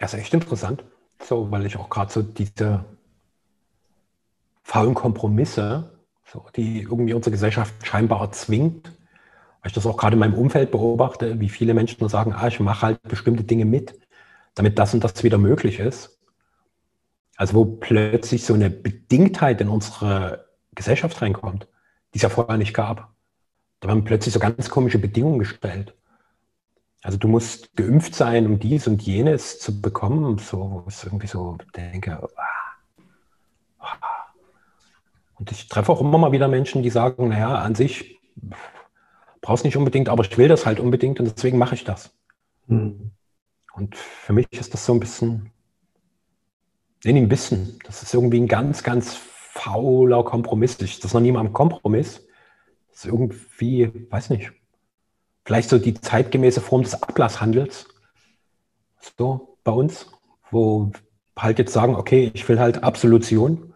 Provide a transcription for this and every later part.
Ja, ist echt interessant. So, weil ich auch gerade so diese faulen Kompromisse, so, die irgendwie unsere Gesellschaft scheinbar zwingt, weil ich das auch gerade in meinem Umfeld beobachte, wie viele Menschen nur sagen, ah, ich mache halt bestimmte Dinge mit, damit das und das wieder möglich ist. Also wo plötzlich so eine Bedingtheit in unsere Gesellschaft reinkommt, die es ja vorher nicht gab. Da werden plötzlich so ganz komische Bedingungen gestellt. Also du musst geimpft sein, um dies und jenes zu bekommen. So, wo ich irgendwie so denke, ah, ah. und ich treffe auch immer mal wieder Menschen, die sagen, naja, an sich brauchst nicht unbedingt, aber ich will das halt unbedingt und deswegen mache ich das. Hm. Und für mich ist das so ein bisschen, nee, ein bisschen, das ist irgendwie ein ganz, ganz fauler Kompromiss. Das ist noch nie mal ein Kompromiss. Das ist irgendwie, weiß nicht, vielleicht so die zeitgemäße Form des Ablasshandels. So bei uns, wo halt jetzt sagen, okay, ich will halt Absolution,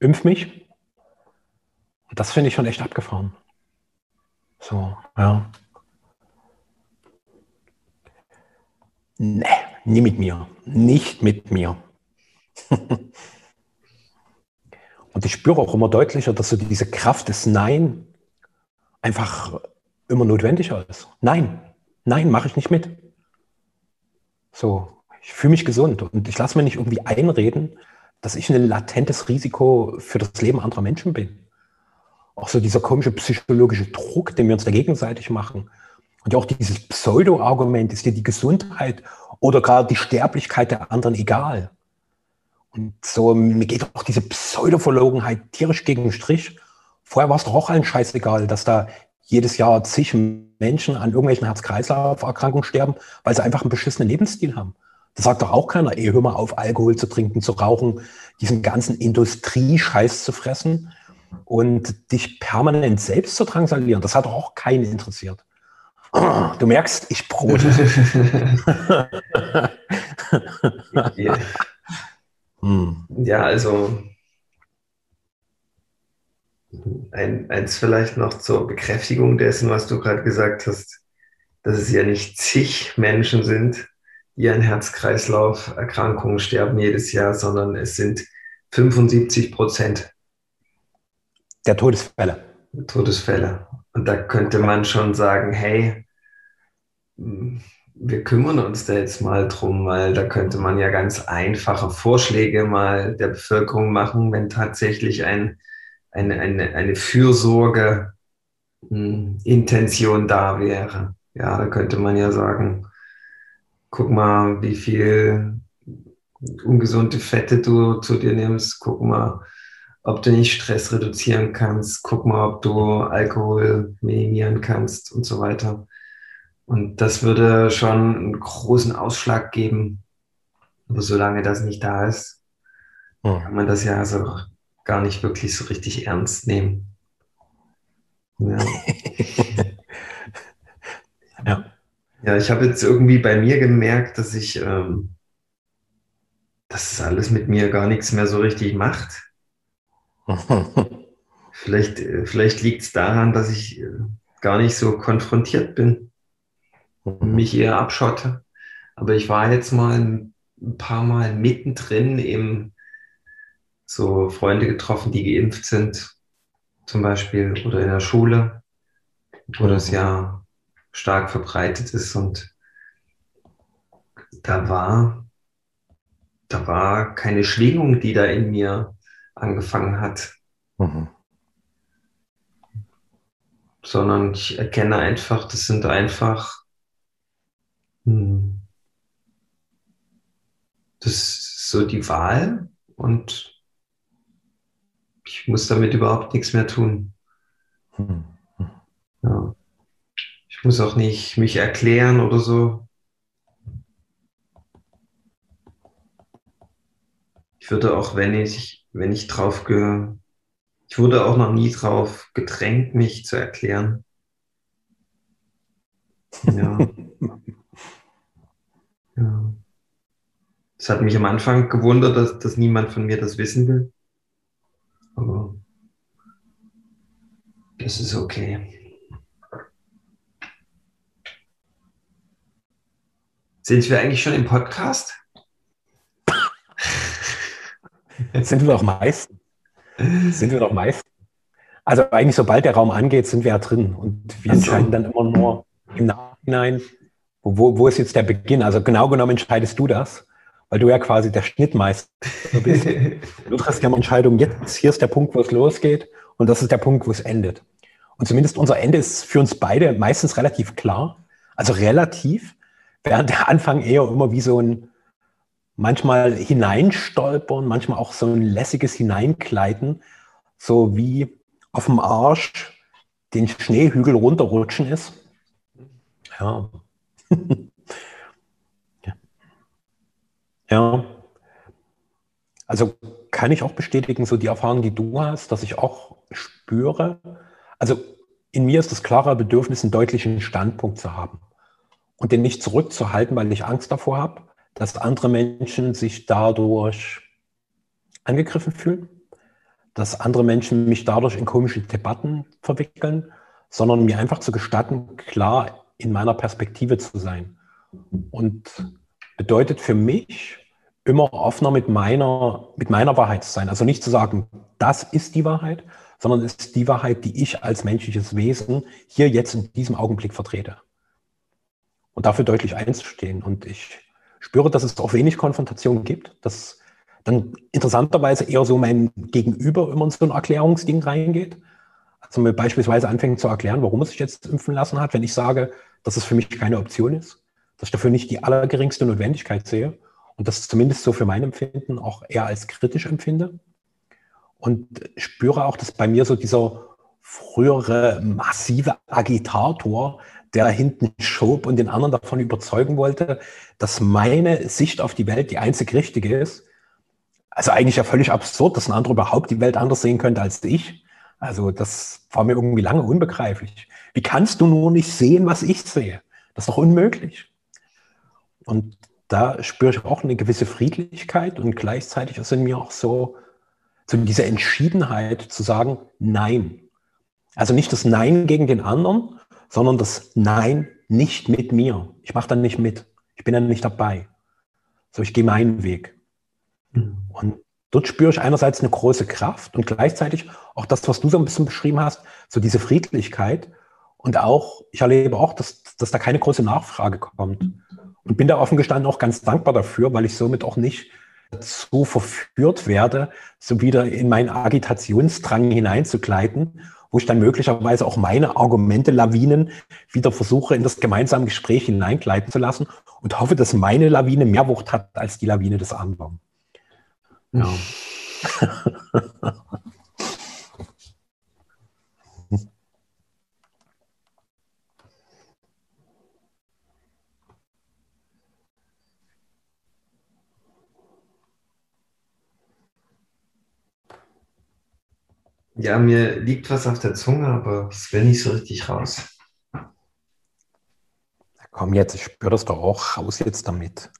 impf mich. Und das finde ich schon echt abgefahren. So, ja. Nee, nie mit mir. Nicht mit mir. Und ich spüre auch immer deutlicher, dass so diese Kraft des Nein einfach immer notwendiger ist. Nein, nein, mache ich nicht mit. So, ich fühle mich gesund und ich lasse mir nicht irgendwie einreden, dass ich ein latentes Risiko für das Leben anderer Menschen bin. Auch so dieser komische psychologische Druck, den wir uns da gegenseitig machen. Und auch dieses Pseudo-Argument, ist dir die Gesundheit oder gerade die Sterblichkeit der anderen egal? Und so, mir geht auch diese Pseudo-Verlogenheit tierisch gegen den Strich. Vorher war es doch auch allen scheißegal, dass da jedes Jahr zig Menschen an irgendwelchen Herz-Kreislauf-Erkrankungen sterben, weil sie einfach einen beschissenen Lebensstil haben. Das sagt doch auch keiner, ey, hör mal auf, Alkohol zu trinken, zu rauchen, diesen ganzen Industriescheiß zu fressen und dich permanent selbst zu drangsalieren. Das hat doch auch keinen interessiert. Du merkst, ich brot. ja. Hm. ja, also ein, eins vielleicht noch zur Bekräftigung dessen, was du gerade gesagt hast, dass es ja nicht zig Menschen sind, die an Herz-Kreislauf-Erkrankungen sterben jedes Jahr, sondern es sind 75 Prozent. Der Todesfälle. Todesfälle. Und da könnte man schon sagen, hey, wir kümmern uns da jetzt mal drum, weil da könnte man ja ganz einfache Vorschläge mal der Bevölkerung machen, wenn tatsächlich ein eine, eine, eine Fürsorge hm, Intention da wäre. Ja, da könnte man ja sagen, guck mal, wie viel ungesunde Fette du zu dir nimmst, guck mal, ob du nicht Stress reduzieren kannst, guck mal, ob du Alkohol minimieren kannst und so weiter. Und das würde schon einen großen Ausschlag geben. Aber solange das nicht da ist, hm. kann man das ja so gar nicht wirklich so richtig ernst nehmen. Ja. ja. ja. ich habe jetzt irgendwie bei mir gemerkt, dass ich, ähm, dass es alles mit mir gar nichts mehr so richtig macht. vielleicht vielleicht liegt es daran, dass ich äh, gar nicht so konfrontiert bin und mich eher abschotte. Aber ich war jetzt mal ein paar Mal mittendrin im so Freunde getroffen, die geimpft sind, zum Beispiel, oder in der Schule, wo das ja stark verbreitet ist. Und da war, da war keine Schwingung, die da in mir angefangen hat. Mhm. Sondern ich erkenne einfach, das sind einfach, hm, das ist so die Wahl und ich muss damit überhaupt nichts mehr tun. Hm. Ja. Ich muss auch nicht mich erklären oder so. Ich würde auch, wenn ich, wenn ich drauf ge, ich wurde auch noch nie drauf gedrängt, mich zu erklären. Ja. ja. Es hat mich am Anfang gewundert, dass, dass niemand von mir das wissen will. Aber das ist okay. Sind wir eigentlich schon im Podcast? sind wir doch meistens. Sind wir doch meistens. Also eigentlich, sobald der Raum angeht, sind wir ja drin. Und wir entscheiden dann immer nur im Nachhinein, wo, wo ist jetzt der Beginn? Also genau genommen entscheidest du das, weil du ja quasi der Schnittmeister bist. du triffst ja eine Entscheidung, jetzt hier ist der Punkt, wo es losgeht und das ist der Punkt, wo es endet. Und zumindest unser Ende ist für uns beide meistens relativ klar. Also relativ, während der Anfang eher immer wie so ein manchmal hineinstolpern, manchmal auch so ein lässiges Hineinkleiden, so wie auf dem Arsch den Schneehügel runterrutschen ist. Ja. ja. Also kann ich auch bestätigen, so die Erfahrung, die du hast, dass ich auch spüre, also in mir ist das klare Bedürfnis, einen deutlichen Standpunkt zu haben und den nicht zurückzuhalten, weil ich Angst davor habe, dass andere Menschen sich dadurch angegriffen fühlen dass andere Menschen mich dadurch in komische Debatten verwickeln, sondern mir einfach zu gestatten, klar in meiner Perspektive zu sein. Und bedeutet für mich, immer offener mit meiner, mit meiner Wahrheit zu sein. Also nicht zu sagen, das ist die Wahrheit, sondern es ist die Wahrheit, die ich als menschliches Wesen hier jetzt in diesem Augenblick vertrete. Und dafür deutlich einzustehen. Und ich spüre, dass es auch wenig Konfrontation gibt, dass dann interessanterweise eher so mein Gegenüber immer in so ein Erklärungsding reingeht. Also mir beispielsweise anfängt zu erklären, warum es sich jetzt impfen lassen hat, wenn ich sage, dass es für mich keine Option ist, dass ich dafür nicht die allergeringste Notwendigkeit sehe und das zumindest so für mein Empfinden auch eher als kritisch empfinde. Und spüre auch, dass bei mir so dieser frühere massive Agitator, der hinten schob und den anderen davon überzeugen wollte, dass meine Sicht auf die Welt die einzig richtige ist, also eigentlich ja völlig absurd, dass ein anderer überhaupt die Welt anders sehen könnte als ich. Also das war mir irgendwie lange unbegreiflich. Wie kannst du nur nicht sehen, was ich sehe? Das ist doch unmöglich. Und da spüre ich auch eine gewisse Friedlichkeit und gleichzeitig ist in mir auch so, so diese Entschiedenheit zu sagen, nein. Also nicht das Nein gegen den anderen, sondern das Nein nicht mit mir. Ich mache dann nicht mit. Ich bin dann nicht dabei. So, ich gehe meinen Weg. Und dort spüre ich einerseits eine große Kraft und gleichzeitig auch das, was du so ein bisschen beschrieben hast, so diese Friedlichkeit. Und auch, ich erlebe auch, dass, dass da keine große Nachfrage kommt. Und bin da offen gestanden auch ganz dankbar dafür, weil ich somit auch nicht so verführt werde, so wieder in meinen Agitationsdrang hineinzugleiten, wo ich dann möglicherweise auch meine Argumente, Lawinen wieder versuche, in das gemeinsame Gespräch hineingleiten zu lassen und hoffe, dass meine Lawine mehr Wucht hat als die Lawine des anderen. Ja. Ja, mir liegt was auf der Zunge, aber es will nicht so richtig raus. Komm jetzt, ich spüre das doch auch raus jetzt damit.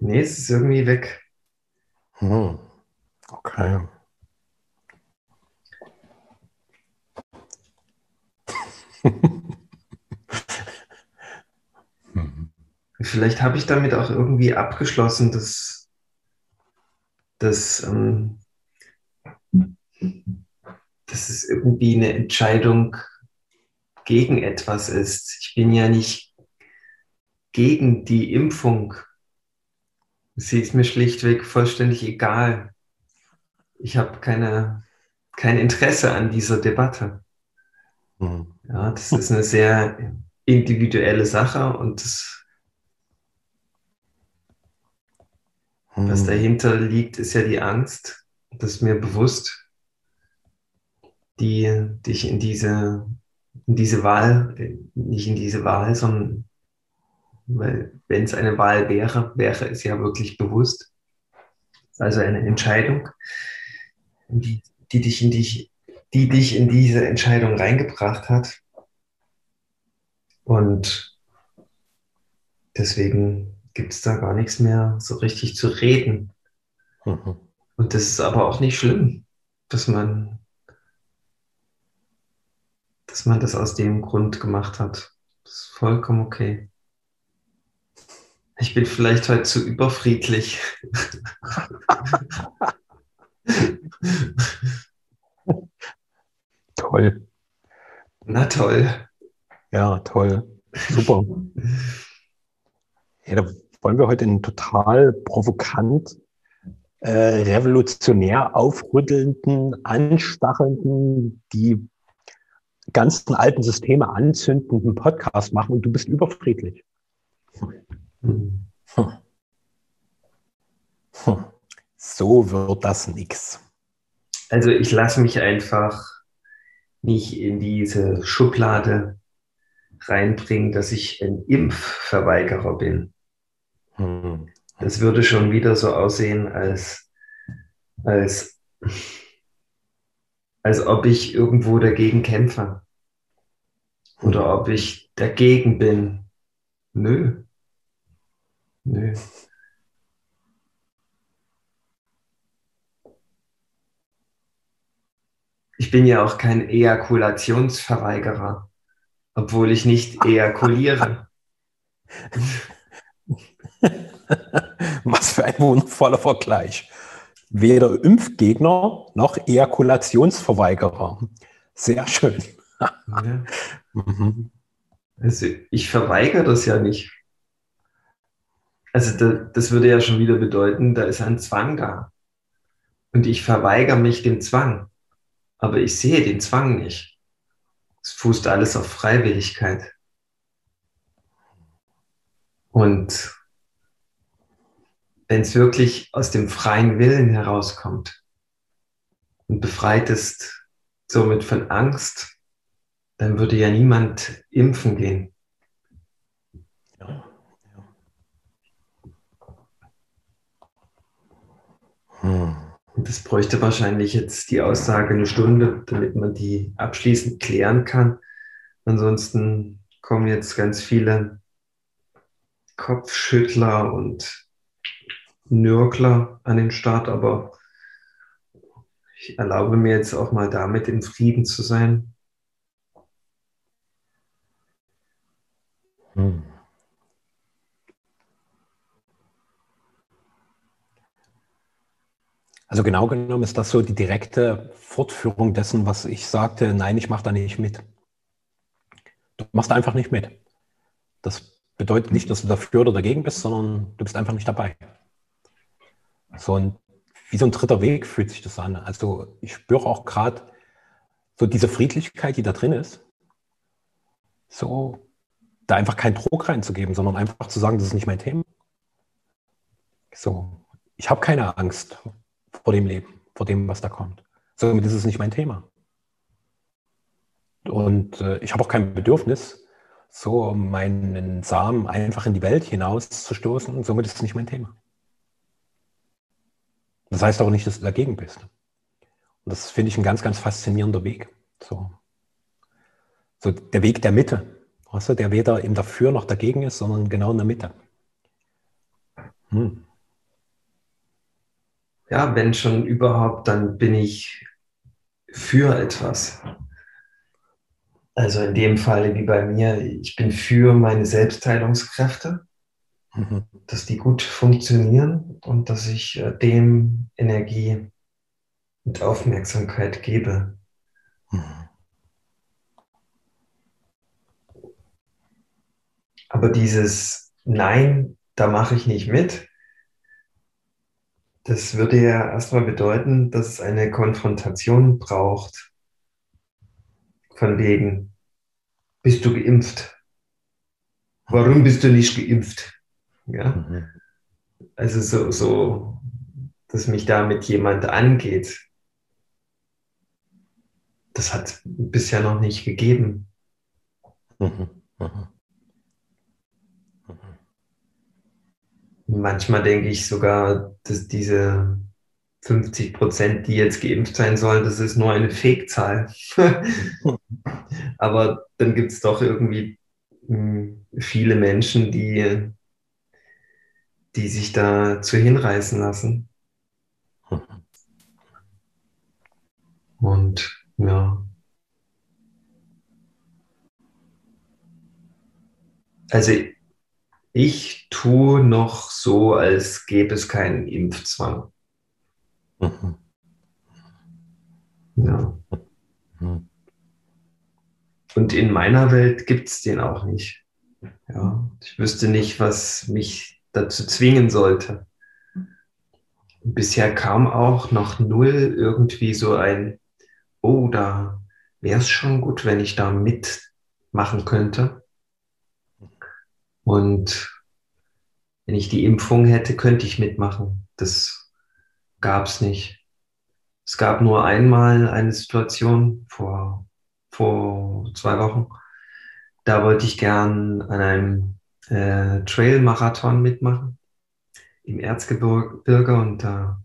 Nee, es ist irgendwie weg. Hm. Okay. Vielleicht habe ich damit auch irgendwie abgeschlossen, dass, dass, ähm, dass es irgendwie eine Entscheidung gegen etwas ist. Ich bin ja nicht gegen die Impfung Sie ist mir schlichtweg vollständig egal. Ich habe keine, kein Interesse an dieser Debatte. Mhm. Ja, das ist eine sehr individuelle Sache und das, mhm. was dahinter liegt, ist ja die Angst. Das ist mir bewusst, die dich in diese, in diese Wahl, nicht in diese Wahl, sondern weil wenn es eine Wahl wäre, wäre es ja wirklich bewusst. Also eine Entscheidung, die, die, dich in die, die dich in diese Entscheidung reingebracht hat. Und deswegen gibt es da gar nichts mehr so richtig zu reden. Mhm. Und das ist aber auch nicht schlimm, dass man, dass man das aus dem Grund gemacht hat. Das ist vollkommen okay. Ich bin vielleicht heute zu überfriedlich. toll. Na toll. Ja, toll. Super. Ja, da wollen wir heute einen total provokant, äh, revolutionär aufrüttelnden, anstachelnden, die ganzen alten Systeme anzündenden Podcast machen und du bist überfriedlich. Hm. Hm. So wird das nix. Also ich lasse mich einfach nicht in diese Schublade reinbringen, dass ich ein Impfverweigerer bin. Hm. Das würde schon wieder so aussehen, als, als, als ob ich irgendwo dagegen kämpfe. Oder ob ich dagegen bin. Nö. Nö. Ich bin ja auch kein Ejakulationsverweigerer, obwohl ich nicht ejakuliere. Was für ein wundervoller Vergleich. Weder Impfgegner noch Ejakulationsverweigerer. Sehr schön. Ja. Mhm. Also ich verweigere das ja nicht. Also das, das würde ja schon wieder bedeuten, da ist ein Zwang da. Und ich verweigere mich dem Zwang. Aber ich sehe den Zwang nicht. Es fußt alles auf Freiwilligkeit. Und wenn es wirklich aus dem freien Willen herauskommt und befreit ist somit von Angst, dann würde ja niemand impfen gehen. Hm. Das bräuchte wahrscheinlich jetzt die Aussage eine Stunde, damit man die abschließend klären kann. Ansonsten kommen jetzt ganz viele Kopfschüttler und Nörgler an den Start, aber ich erlaube mir jetzt auch mal damit in Frieden zu sein. Hm. Also genau genommen ist das so die direkte Fortführung dessen, was ich sagte, nein, ich mache da nicht mit. Du machst einfach nicht mit. Das bedeutet nicht, dass du dafür oder dagegen bist, sondern du bist einfach nicht dabei. So ein, wie so ein dritter Weg fühlt sich das an. Also ich spüre auch gerade so diese Friedlichkeit, die da drin ist. So, da einfach keinen Druck reinzugeben, sondern einfach zu sagen, das ist nicht mein Thema. So, ich habe keine Angst vor dem Leben, vor dem, was da kommt. Somit ist es nicht mein Thema. Und äh, ich habe auch kein Bedürfnis, so meinen Samen einfach in die Welt hinaus zu stoßen. Und somit ist es nicht mein Thema. Das heißt aber nicht, dass du dagegen bist. Und das finde ich ein ganz, ganz faszinierender Weg. So, so der Weg der Mitte, weißt du, der weder im Dafür noch dagegen ist, sondern genau in der Mitte. Hm ja, wenn schon überhaupt, dann bin ich für etwas. Also in dem Fall wie bei mir, ich bin für meine Selbstheilungskräfte, mhm. dass die gut funktionieren und dass ich äh, dem Energie und Aufmerksamkeit gebe. Mhm. Aber dieses Nein, da mache ich nicht mit, das würde ja erstmal bedeuten, dass es eine Konfrontation braucht. Von wegen, bist du geimpft? Warum bist du nicht geimpft? Ja. Mhm. Also so, so, dass mich damit jemand angeht. Das hat bisher noch nicht gegeben. Mhm. Mhm. Manchmal denke ich sogar, dass diese 50 Prozent, die jetzt geimpft sein sollen, das ist nur eine Fake-Zahl. Aber dann gibt es doch irgendwie hm, viele Menschen, die, die sich dazu hinreißen lassen. Und ja. Also ich tue noch so, als gäbe es keinen Impfzwang. Mhm. Ja. Mhm. Und in meiner Welt gibt es den auch nicht. Ja, ich wüsste nicht, was mich dazu zwingen sollte. Bisher kam auch noch null irgendwie so ein, oh, da wäre es schon gut, wenn ich da mitmachen könnte. Und wenn ich die Impfung hätte, könnte ich mitmachen. Das gab es nicht. Es gab nur einmal eine Situation vor, vor zwei Wochen. Da wollte ich gern an einem äh, Trail-Marathon mitmachen im Erzgebirge und da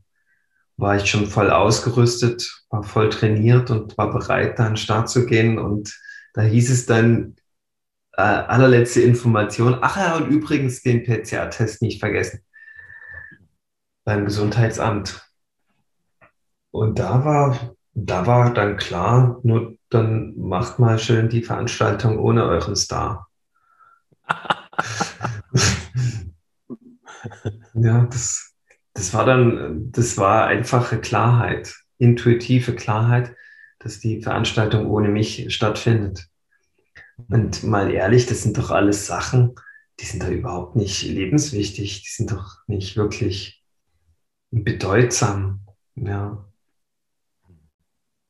war ich schon voll ausgerüstet, war voll trainiert und war bereit, da an den Start zu gehen. Und da hieß es dann, äh, allerletzte Information, ach ja, und übrigens den PCR-Test nicht vergessen beim Gesundheitsamt. Und da war, da war dann klar, nur dann macht mal schön die Veranstaltung ohne euren Star. ja, das, das war dann, das war einfache Klarheit, intuitive Klarheit, dass die Veranstaltung ohne mich stattfindet. Und mal ehrlich, das sind doch alles Sachen, die sind doch überhaupt nicht lebenswichtig, die sind doch nicht wirklich bedeutsam. Ja.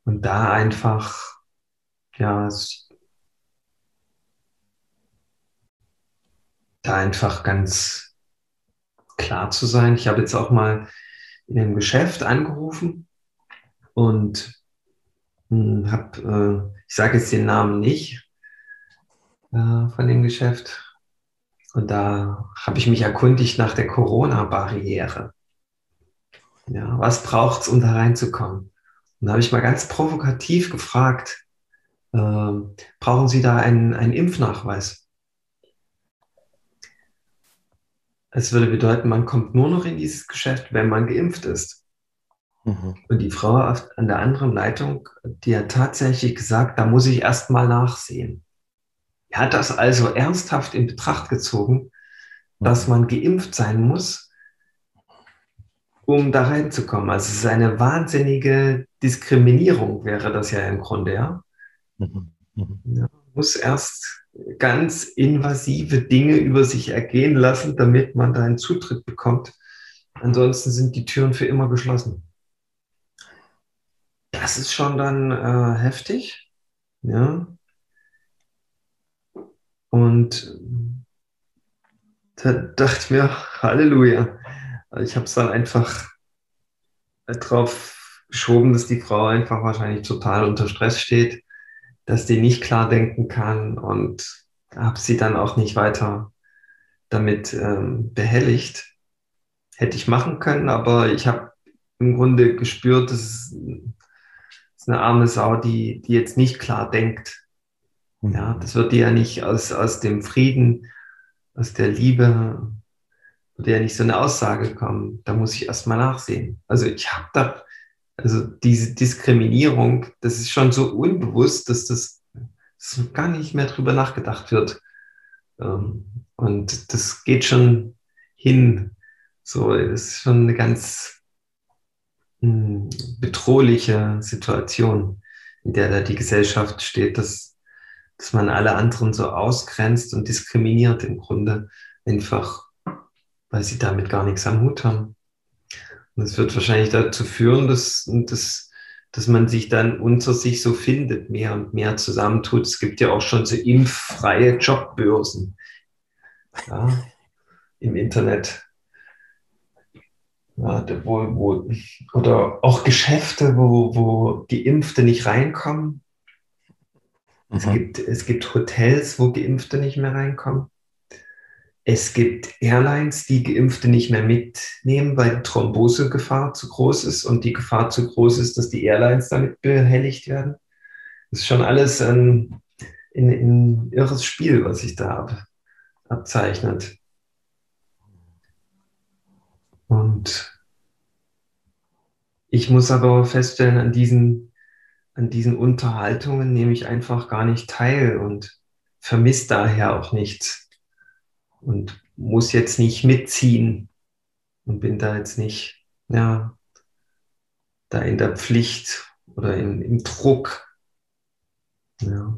Und da einfach, ja, da einfach ganz klar zu sein. Ich habe jetzt auch mal in einem Geschäft angerufen und hm, habe, äh, ich sage jetzt den Namen nicht äh, von dem Geschäft. Und da habe ich mich erkundigt nach der Corona-Barriere. Ja, was braucht es, um da reinzukommen? Und da habe ich mal ganz provokativ gefragt, äh, brauchen Sie da einen, einen Impfnachweis? Es würde bedeuten, man kommt nur noch in dieses Geschäft, wenn man geimpft ist. Mhm. Und die Frau an der anderen Leitung, die hat tatsächlich gesagt, da muss ich erst mal nachsehen. Er hat das also ernsthaft in Betracht gezogen, dass man geimpft sein muss, um da reinzukommen. Also es ist eine wahnsinnige Diskriminierung, wäre das ja im Grunde, ja. Mhm. Mhm. ja muss erst ganz invasive Dinge über sich ergehen lassen, damit man da einen Zutritt bekommt. Ansonsten sind die Türen für immer geschlossen. Das ist schon dann äh, heftig. Ja. Und da dachte ich mir, Halleluja. Ich habe es dann einfach drauf geschoben, dass die Frau einfach wahrscheinlich total unter Stress steht, dass die nicht klar denken kann und habe sie dann auch nicht weiter damit ähm, behelligt. Hätte ich machen können, aber ich habe im Grunde gespürt, dass es, ist eine arme Sau, die, die jetzt nicht klar denkt. Ja, das wird die ja nicht aus, aus dem Frieden, aus der Liebe würde ja nicht so eine Aussage kommen. Da muss ich erstmal nachsehen. Also ich habe da, also diese Diskriminierung, das ist schon so unbewusst, dass das dass gar nicht mehr drüber nachgedacht wird. Ähm, und das geht schon hin. So, das ist schon eine ganz hm, bedrohliche Situation, in der da die Gesellschaft steht, dass, dass man alle anderen so ausgrenzt und diskriminiert im Grunde einfach weil sie damit gar nichts am Hut haben. Und das wird wahrscheinlich dazu führen, dass, dass, dass man sich dann unter sich so findet, mehr und mehr zusammentut. Es gibt ja auch schon so impffreie Jobbörsen ja, im Internet. Ja, wo, wo, oder auch Geschäfte, wo, wo Geimpfte nicht reinkommen. Mhm. Es, gibt, es gibt Hotels, wo Geimpfte nicht mehr reinkommen. es gibt Airlines, die Geimpfte nicht mehr mitnehmen, weil die Thrombosegefahr zu groß ist und die Gefahr zu groß ist, dass die Airlines damit behelligt werden. Das ist schon alles ein, ein, ein irres Spiel, was sich da ab, abzeichnet. Und ich muss aber feststellen, an diesen, an diesen Unterhaltungen nehme ich einfach gar nicht teil und vermisse daher auch nichts und muss jetzt nicht mitziehen und bin da jetzt nicht, ja, da in der Pflicht oder im, im Druck. Ja.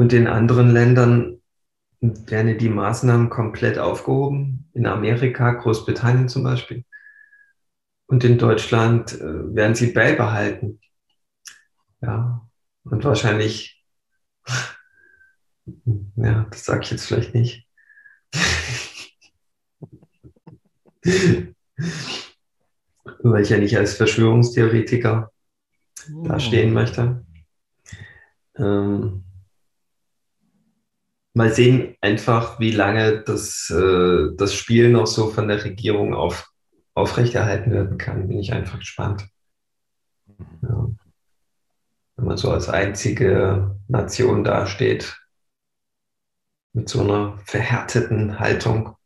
Und in anderen Ländern werden die Maßnahmen komplett aufgehoben. In Amerika, Großbritannien zum Beispiel. Und in Deutschland äh, werden sie beibehalten. Ja, und wahrscheinlich, ja, das sage ich jetzt vielleicht nicht. Weil ich ja nicht als Verschwörungstheoretiker dastehen möchte. Ähm, mal sehen einfach, wie lange das, äh, das Spiel noch so von der Regierung auf, aufrechterhalten werden kann. Bin ich einfach gespannt. Ja. Wenn man so als einzige Nation dasteht, mit so einer verhärteten Haltung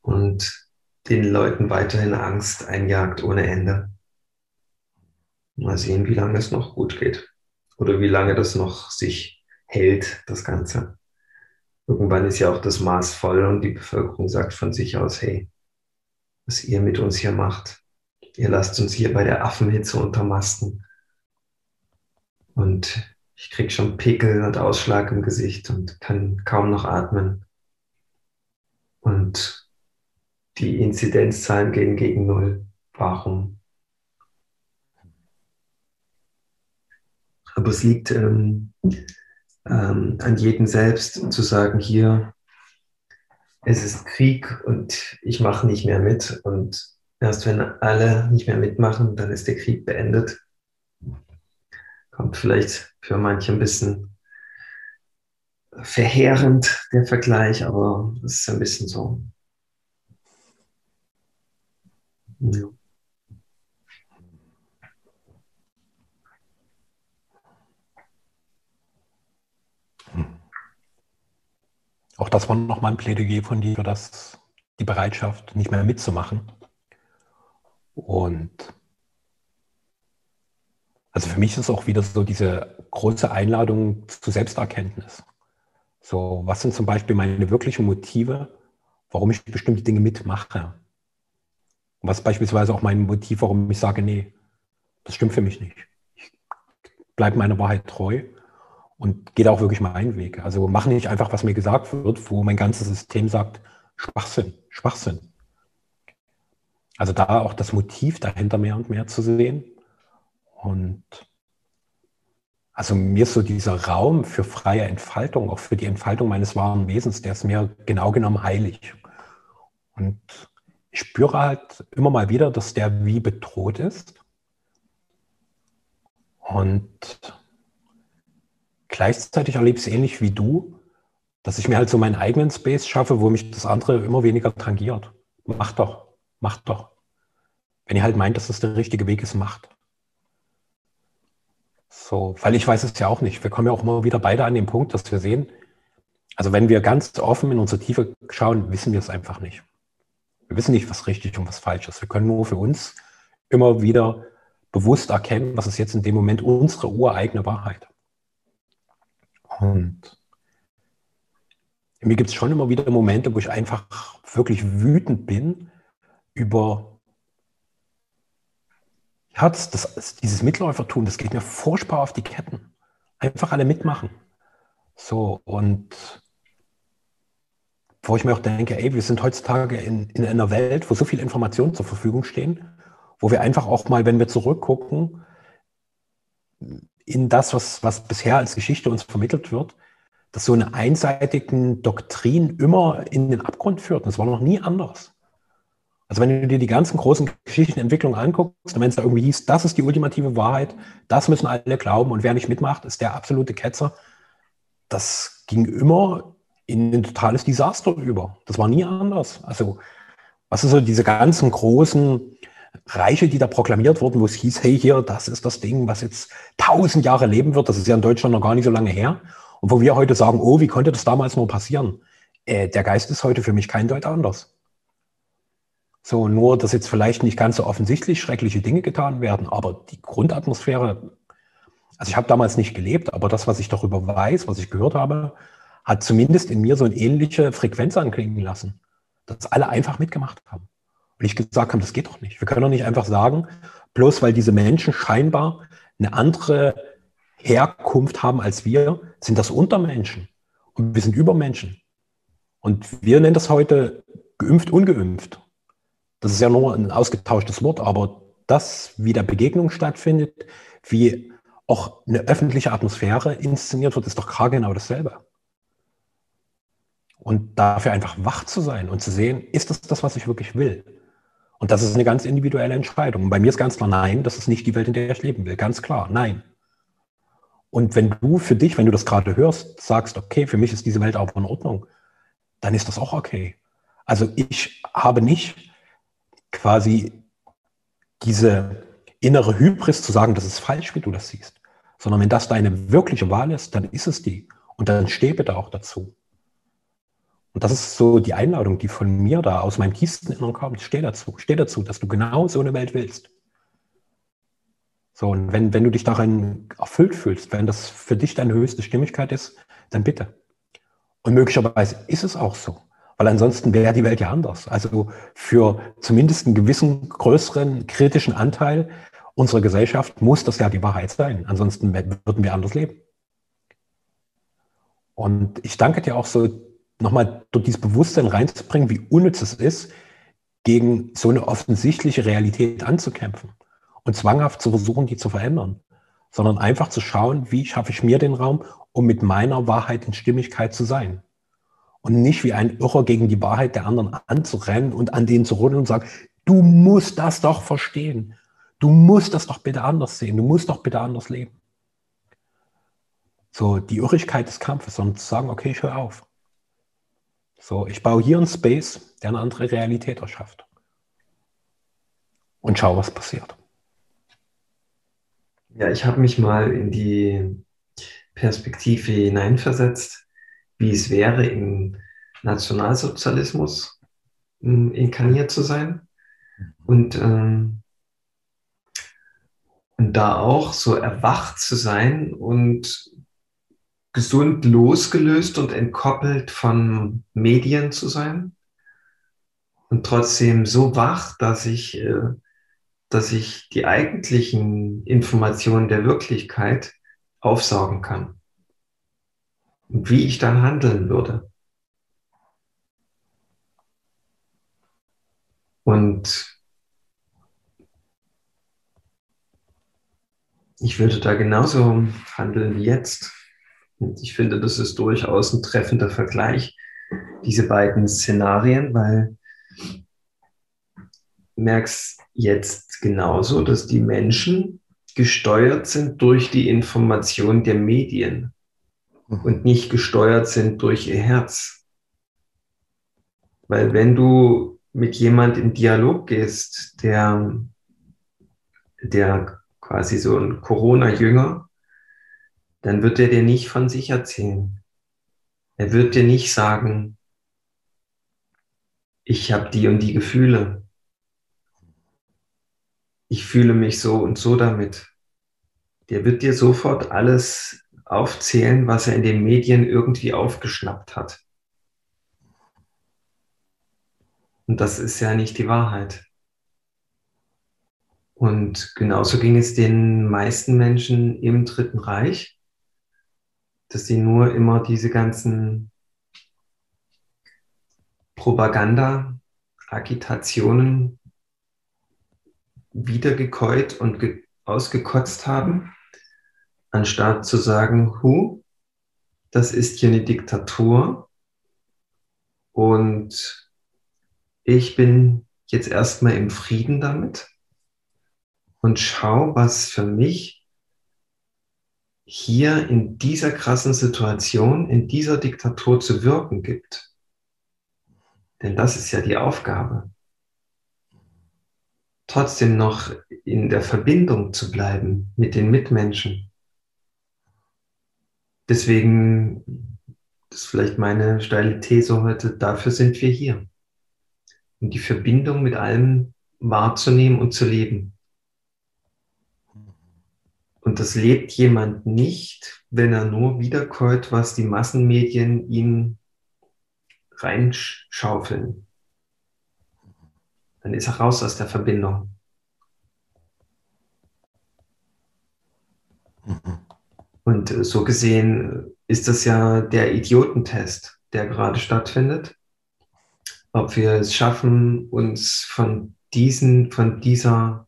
und den Leuten weiterhin Angst einjagt ohne Ende. Mal sehen, wie lange es noch gut geht oder wie lange das noch sich hält, das Ganze. Irgendwann ist ja auch das Maß voll und die Bevölkerung sagt von sich aus, hey, was ihr mit uns hier macht, ihr lasst uns hier bei der Affenhitze untermasten. Und ich krieg schon Pickel und Ausschlag im Gesicht und kann kaum noch atmen. Und die Inzidenzzahlen gehen gegen Null. Warum? Aber es liegt ähm, ähm, an jeden selbst zu sagen, hier, es ist Krieg und ich mache nicht mehr mit. Und erst wenn alle nicht mehr mitmachen, dann ist der Krieg beendet. Kommt vielleicht für manche ein bisschen verheerend, der Vergleich, aber es ist ein bisschen so. Ja. Auch das war nochmal ein Plädoyer von dir für das, die Bereitschaft, nicht mehr mitzumachen. Und also für mich ist es auch wieder so diese große Einladung zu Selbsterkenntnis. So, was sind zum Beispiel meine wirklichen Motive, warum ich bestimmte Dinge mitmache? Und was beispielsweise auch mein Motiv, warum ich sage, nee, das stimmt für mich nicht. Ich bleibe meiner Wahrheit treu und geht auch wirklich meinen Weg. Also mache nicht einfach, was mir gesagt wird, wo mein ganzes System sagt, Schwachsinn, Schwachsinn. Also da auch das Motiv dahinter mehr und mehr zu sehen. Und also mir ist so dieser Raum für freie Entfaltung, auch für die Entfaltung meines wahren Wesens, der ist mir genau genommen heilig. Und ich spüre halt immer mal wieder, dass der wie bedroht ist. Und Gleichzeitig erlebe ich es ähnlich wie du, dass ich mir halt so meinen eigenen Space schaffe, wo mich das andere immer weniger tangiert. Macht doch, macht doch. Wenn ihr halt meint, dass das der richtige Weg ist, macht. So, weil ich weiß es ja auch nicht. Wir kommen ja auch immer wieder beide an den Punkt, dass wir sehen, also wenn wir ganz offen in unsere Tiefe schauen, wissen wir es einfach nicht. Wir wissen nicht, was richtig und was falsch ist. Wir können nur für uns immer wieder bewusst erkennen, was ist jetzt in dem Moment unsere ureigene Wahrheit. Und mir gibt es schon immer wieder Momente, wo ich einfach wirklich wütend bin über ja, das, dieses Mitläufertum, das geht mir furchtbar auf die Ketten. Einfach alle mitmachen. So, und wo ich mir auch denke, ey, wir sind heutzutage in, in einer Welt, wo so viele Informationen zur Verfügung stehen, wo wir einfach auch mal, wenn wir zurückgucken, in das, was, was bisher als Geschichte uns vermittelt wird, dass so eine einseitigen Doktrin immer in den Abgrund führt. das war noch nie anders. Also wenn du dir die ganzen großen Geschichtenentwicklungen anguckst, wenn es da irgendwie hieß, das ist die ultimative Wahrheit, das müssen alle glauben und wer nicht mitmacht, ist der absolute Ketzer. Das ging immer in ein totales Desaster über. Das war nie anders. Also was ist so diese ganzen großen Reiche, die da proklamiert wurden, wo es hieß, hey, hier, das ist das Ding, was jetzt tausend Jahre leben wird. Das ist ja in Deutschland noch gar nicht so lange her. Und wo wir heute sagen, oh, wie konnte das damals nur passieren? Äh, der Geist ist heute für mich kein Deut anders. So, nur, dass jetzt vielleicht nicht ganz so offensichtlich schreckliche Dinge getan werden, aber die Grundatmosphäre, also ich habe damals nicht gelebt, aber das, was ich darüber weiß, was ich gehört habe, hat zumindest in mir so eine ähnliche Frequenz anklingen lassen, dass alle einfach mitgemacht haben. Und ich gesagt habe, das geht doch nicht. Wir können doch nicht einfach sagen, bloß weil diese Menschen scheinbar eine andere Herkunft haben als wir, sind das Untermenschen. Und wir sind Übermenschen. Und wir nennen das heute geimpft, ungeimpft. Das ist ja nur ein ausgetauschtes Wort, aber das, wie der Begegnung stattfindet, wie auch eine öffentliche Atmosphäre inszeniert wird, ist doch gar genau dasselbe. Und dafür einfach wach zu sein und zu sehen, ist das das, was ich wirklich will? Und das ist eine ganz individuelle Entscheidung. Und bei mir ist ganz klar, nein, das ist nicht die Welt, in der ich leben will. Ganz klar, nein. Und wenn du für dich, wenn du das gerade hörst, sagst, okay, für mich ist diese Welt auch in Ordnung, dann ist das auch okay. Also ich habe nicht quasi diese innere Hybris zu sagen, das ist falsch, wie du das siehst, sondern wenn das deine wirkliche Wahl ist, dann ist es die. Und dann steh bitte auch dazu. Und das ist so die Einladung, die von mir da aus meinem tiefsten Inneren kommt. Steh dazu, steh dazu, dass du genau so eine Welt willst. So, und wenn, wenn du dich darin erfüllt fühlst, wenn das für dich deine höchste Stimmigkeit ist, dann bitte. Und möglicherweise ist es auch so, weil ansonsten wäre die Welt ja anders. Also für zumindest einen gewissen größeren kritischen Anteil unserer Gesellschaft muss das ja die Wahrheit sein. Ansonsten würden wir anders leben. Und ich danke dir auch so, nochmal dort dieses Bewusstsein reinzubringen, wie unnütz es ist, gegen so eine offensichtliche Realität anzukämpfen und zwanghaft zu versuchen, die zu verändern, sondern einfach zu schauen, wie schaffe ich mir den Raum, um mit meiner Wahrheit in Stimmigkeit zu sein. Und nicht wie ein Irrer gegen die Wahrheit der anderen anzurennen und an denen zu rütteln und sagen, du musst das doch verstehen. Du musst das doch bitte anders sehen. Du musst doch bitte anders leben. So die Irrigkeit des Kampfes, sondern zu sagen, okay, ich höre auf. So, ich baue hier einen Space, der eine andere Realität erschafft. Und schau, was passiert. Ja, ich habe mich mal in die Perspektive hineinversetzt, wie es wäre, im Nationalsozialismus ähm, inkarniert zu sein und, ähm, und da auch so erwacht zu sein und gesund losgelöst und entkoppelt von Medien zu sein und trotzdem so wach, dass ich äh, dass ich die eigentlichen Informationen der Wirklichkeit aufsaugen kann. Und wie ich dann handeln würde. Und ich würde da genauso handeln wie jetzt. Und ich finde, das ist durchaus ein treffender Vergleich, diese beiden Szenarien, weil merkst jetzt genauso, dass die Menschen gesteuert sind durch die Information der Medien mhm. und nicht gesteuert sind durch ihr Herz. Weil wenn du mit jemand in Dialog gehst, der, der quasi so ein Corona-Jünger, dann wird er dir nicht von sich erzählen. Er wird dir nicht sagen, ich habe die und die Gefühle ich fühle mich so und so damit. Der wird dir sofort alles aufzählen, was er in den Medien irgendwie aufgeschnappt hat. Und das ist ja nicht die Wahrheit. Und genauso ging es den meisten Menschen im Dritten Reich, dass sie nur immer diese ganzen Propaganda, Agitationen wiedergekäut und ausgekotzt haben, anstatt zu sagen, hu, das ist hier eine Diktatur und ich bin jetzt erstmal im Frieden damit und schau, was für mich hier in dieser krassen Situation, in dieser Diktatur zu wirken gibt. Denn das ist ja die Aufgabe. Trotzdem noch in der Verbindung zu bleiben mit den Mitmenschen. Deswegen, das ist vielleicht meine steile These heute, dafür sind wir hier. Um die Verbindung mit allem wahrzunehmen und zu leben. Und das lebt jemand nicht, wenn er nur wiederkäut, was die Massenmedien ihm reinschaufeln. Dann ist er raus aus der Verbindung. Und äh, so gesehen ist das ja der Idiotentest, der gerade stattfindet. Ob wir es schaffen, uns von diesen, von dieser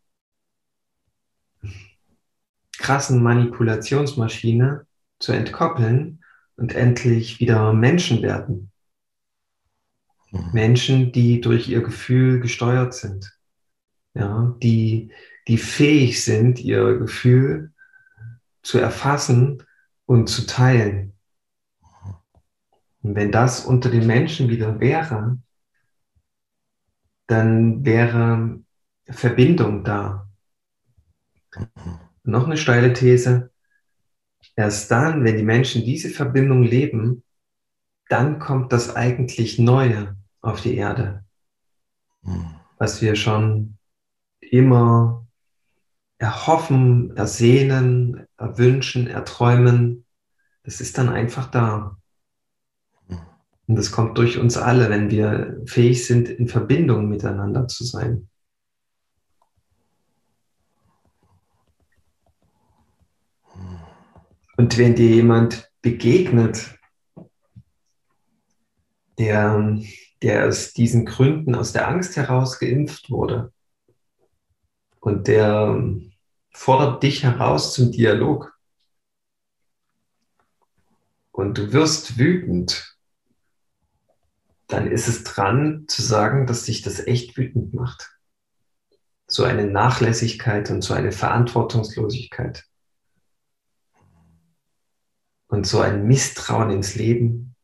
krassen Manipulationsmaschine zu entkoppeln und endlich wieder Menschen werden. Mhm. Menschen, die durch ihr Gefühl gesteuert sind, ja, die, die fähig sind, ihr Gefühl zu erfassen und zu teilen. Und wenn das unter den Menschen wieder wäre, dann wäre Verbindung da. Mhm noch eine steile These. Erst dann, wenn die Menschen diese Verbindung leben, dann kommt das eigentlich Neue auf die Erde, hm. was wir schon immer erhoffen, ersehnen, erwünschen, erträumen. Das ist dann einfach da. Hm. Und das kommt durch uns alle, wenn wir fähig sind, in Verbindung miteinander zu sein. Und wenn dir jemand begegnet, der, der aus diesen Gründen, aus der Angst heraus geimpft wurde und der fordert dich heraus zum Dialog und du wirst wütend, dann ist es dran zu sagen, dass dich das echt wütend macht. So eine Nachlässigkeit und so eine Verantwortungslosigkeit und so ein Misstrauen ins Leben.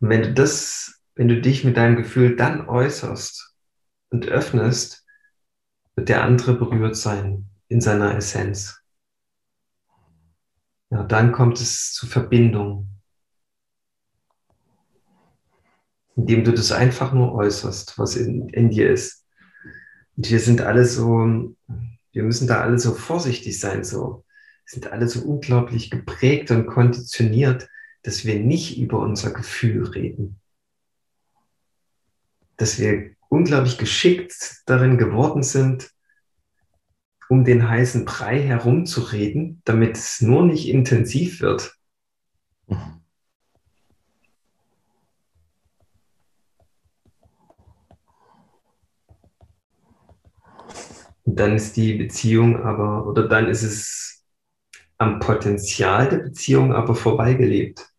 Und wenn du das, wenn du dich mit deinem Gefühl dann äußerst und öffnest, wird der andere berührt sein in seiner Essenz. Ja, dann kommt es zu Verbindung, indem du das einfach nur äußerst, was in, in dir ist. Und wir sind alle so, wir müssen da alle so vorsichtig sein, so sind alle so unglaublich geprägt und konditioniert, dass wir nicht über unser Gefühl reden. Dass wir unglaublich geschickt darin geworden sind, um den heißen Brei herumzureden, damit es nur nicht intensiv wird. Und dann ist die Beziehung aber, oder dann ist es am Potenzial der Beziehung aber vorbeigelebt.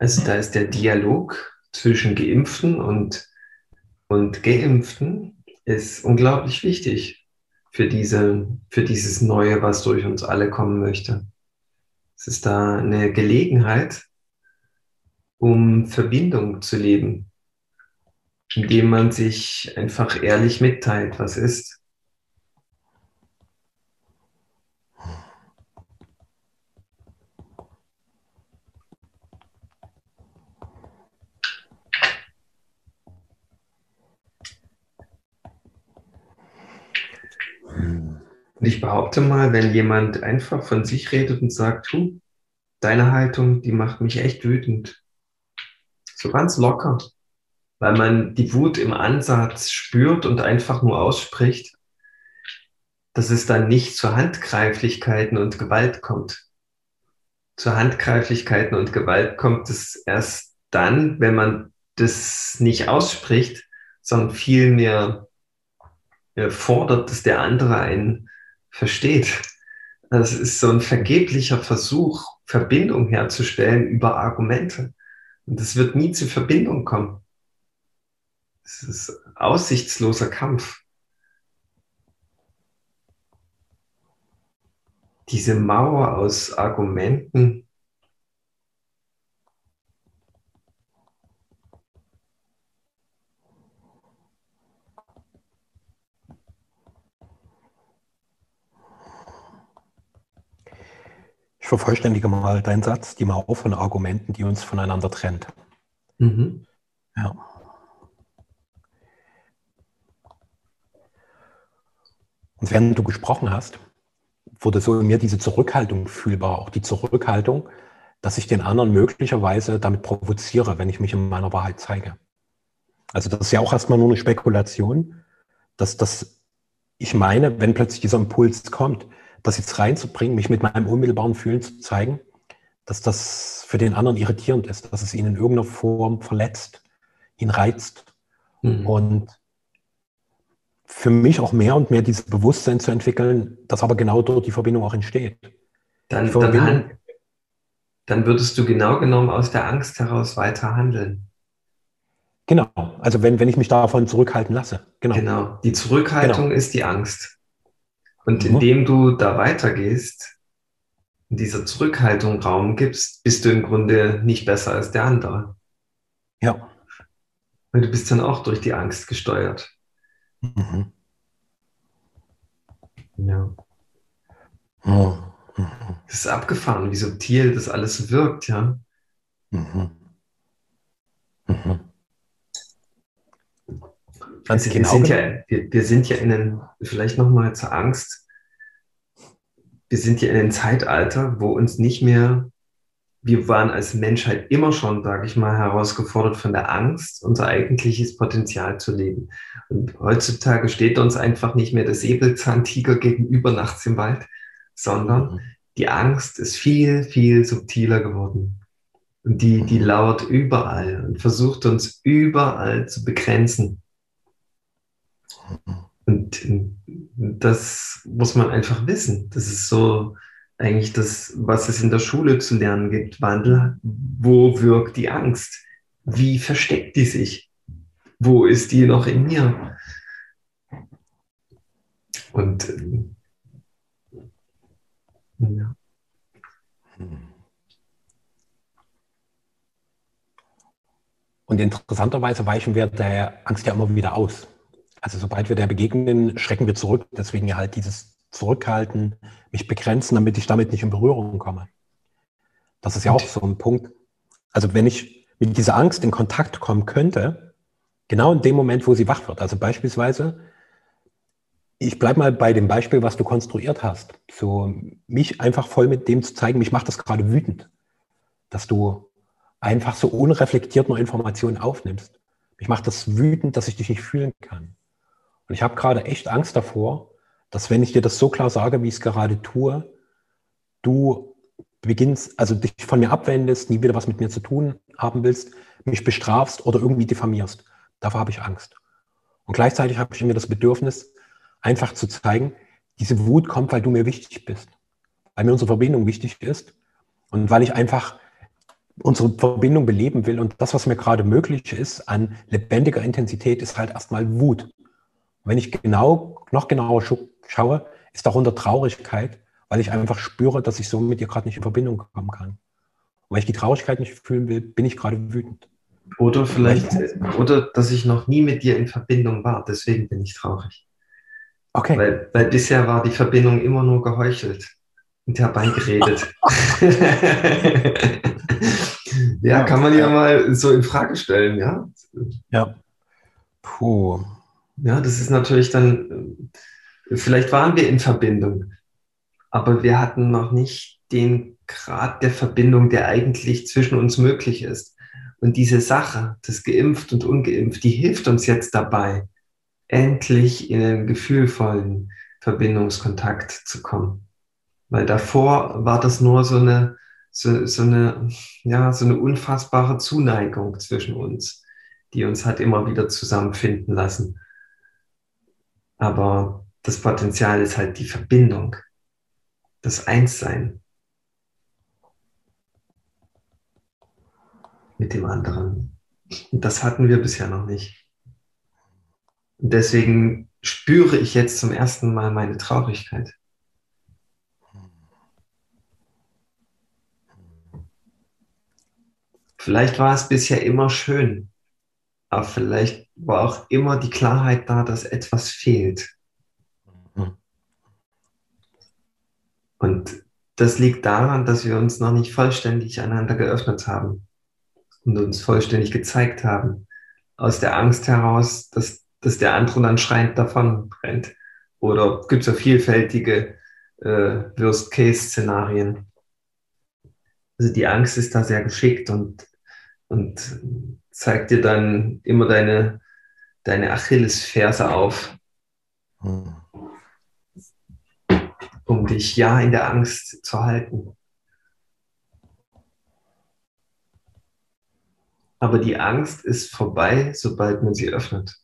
Also da ist der Dialog zwischen Geimpften und, und Geimpften ist unglaublich wichtig für, diese, für dieses Neue, was durch uns alle kommen möchte. Es ist da eine Gelegenheit, um Verbindung zu leben, indem man sich einfach ehrlich mitteilt, was ist. Und ich behaupte mal, wenn jemand einfach von sich redet und sagt, hu, deine Haltung, die macht mich echt wütend. So ganz locker, weil man die Wut im Ansatz spürt und einfach nur ausspricht, dass es dann nicht zu Handgreiflichkeiten und Gewalt kommt. Zu Handgreiflichkeiten und Gewalt kommt es erst dann, wenn man das nicht ausspricht, sondern vielmehr äh, fordert, dass der andere einen versteht. Das ist so ein vergeblicher Versuch, Verbindung herzustellen über Argumente. Und es wird nie zu Verbindung kommen. Es ist aussichtsloser Kampf. Diese Mauer aus Argumenten vervollständige mal deinen Satz, die Mauer von Argumenten, die uns voneinander trennt. Mhm. Ja. Und während du gesprochen hast, wurde so in mir diese Zurückhaltung fühlbar, auch die Zurückhaltung, dass ich den anderen möglicherweise damit provoziere, wenn ich mich in meiner Wahrheit zeige. Also das ist ja auch erstmal nur eine Spekulation, dass das, ich meine, wenn plötzlich dieser Impuls kommt, das jetzt reinzubringen, mich mit meinem unmittelbaren Fühlen zu zeigen, dass das für den anderen irritierend ist, dass es ihn in irgendeiner Form verletzt, ihn reizt. Mhm. Und für mich auch mehr und mehr dieses Bewusstsein zu entwickeln, dass aber genau dort die Verbindung auch entsteht. Dann, dann, dann würdest du genau genommen aus der Angst heraus weiter handeln. Genau, also wenn, wenn ich mich davon zurückhalten lasse. Genau, genau. die Zurückhaltung genau. ist die Angst. Und mhm. indem du da weitergehst, in dieser Zurückhaltung Raum gibst, bist du im Grunde nicht besser als der andere. Ja. Weil du bist dann auch durch die Angst gesteuert. Mhm. Ja. Mhm. Das ist abgefahren, wie subtil das alles wirkt, ja. Mhm. Mhm. Ganz wir, genau. Sind ja, wir, wir sind ja in den, vielleicht nochmal zur Angst, wir sind ja in einem Zeitalter, wo uns nicht mehr, wir waren als Menschheit immer schon, sage ich mal, herausgefordert von der Angst, unser eigentliches Potenzial zu leben. Und heutzutage steht uns einfach nicht mehr der Säbelzahntiger gegenüber nachts im Wald, sondern mhm. die Angst ist viel, viel subtiler geworden. Und die, die mhm. lauert überall und versucht uns überall zu begrenzen. Und das muss man einfach wissen. Das ist so eigentlich das, was es in der Schule zu lernen gibt. Wandel, wo wirkt die Angst? Wie versteckt die sich? Wo ist die noch in mir? Und ja. Und interessanterweise weichen wir der Angst ja immer wieder aus. Also sobald wir der begegnen, schrecken wir zurück. Deswegen ja halt dieses Zurückhalten, mich begrenzen, damit ich damit nicht in Berührung komme. Das ist ja auch so ein Punkt. Also wenn ich mit dieser Angst in Kontakt kommen könnte, genau in dem Moment, wo sie wach wird. Also beispielsweise, ich bleibe mal bei dem Beispiel, was du konstruiert hast. So mich einfach voll mit dem zu zeigen, mich macht das gerade wütend, dass du einfach so unreflektiert nur Informationen aufnimmst. Mich macht das wütend, dass ich dich nicht fühlen kann. Und ich habe gerade echt Angst davor, dass wenn ich dir das so klar sage, wie ich es gerade tue, du beginnst, also dich von mir abwendest, nie wieder was mit mir zu tun haben willst, mich bestrafst oder irgendwie diffamierst. Davor habe ich Angst. Und gleichzeitig habe ich mir das Bedürfnis, einfach zu zeigen, diese Wut kommt, weil du mir wichtig bist, weil mir unsere Verbindung wichtig ist und weil ich einfach unsere Verbindung beleben will. Und das, was mir gerade möglich ist an lebendiger Intensität, ist halt erstmal Wut. Wenn ich genau, noch genauer schaue, ist darunter Traurigkeit, weil ich einfach spüre, dass ich so mit dir gerade nicht in Verbindung kommen kann. Und weil ich die Traurigkeit nicht fühlen will, bin ich gerade wütend. Oder vielleicht, oder dass ich noch nie mit dir in Verbindung war, deswegen bin ich traurig. Okay. Weil, weil bisher war die Verbindung immer nur geheuchelt und herbeigeredet. ja, ja, kann man ja mal so in Frage stellen, ja? Ja. Puh. Ja, das ist natürlich dann, vielleicht waren wir in Verbindung, aber wir hatten noch nicht den Grad der Verbindung, der eigentlich zwischen uns möglich ist. Und diese Sache, das geimpft und ungeimpft, die hilft uns jetzt dabei, endlich in einen gefühlvollen Verbindungskontakt zu kommen. Weil davor war das nur so eine, so, so eine, ja, so eine unfassbare Zuneigung zwischen uns, die uns hat immer wieder zusammenfinden lassen. Aber das Potenzial ist halt die Verbindung, das Einssein mit dem anderen. Und das hatten wir bisher noch nicht. Und deswegen spüre ich jetzt zum ersten Mal meine Traurigkeit. Vielleicht war es bisher immer schön, aber vielleicht war auch immer die Klarheit da, dass etwas fehlt. Und das liegt daran, dass wir uns noch nicht vollständig einander geöffnet haben und uns vollständig gezeigt haben. Aus der Angst heraus, dass, dass der andere dann schreiend davon rennt. Oder gibt es ja vielfältige äh, Worst-Case-Szenarien. Also die Angst ist da sehr geschickt und, und zeigt dir dann immer deine, deine Achillesferse auf. Hm um dich ja in der Angst zu halten. Aber die Angst ist vorbei, sobald man sie öffnet.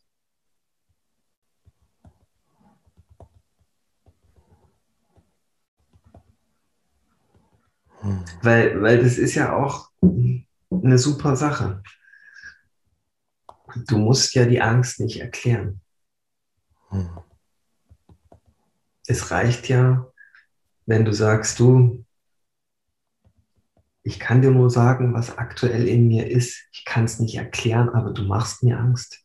Hm. Weil, weil das ist ja auch eine super Sache. Du musst ja die Angst nicht erklären. Hm. Es reicht ja, wenn du sagst, du, ich kann dir nur sagen, was aktuell in mir ist. Ich kann es nicht erklären, aber du machst mir Angst.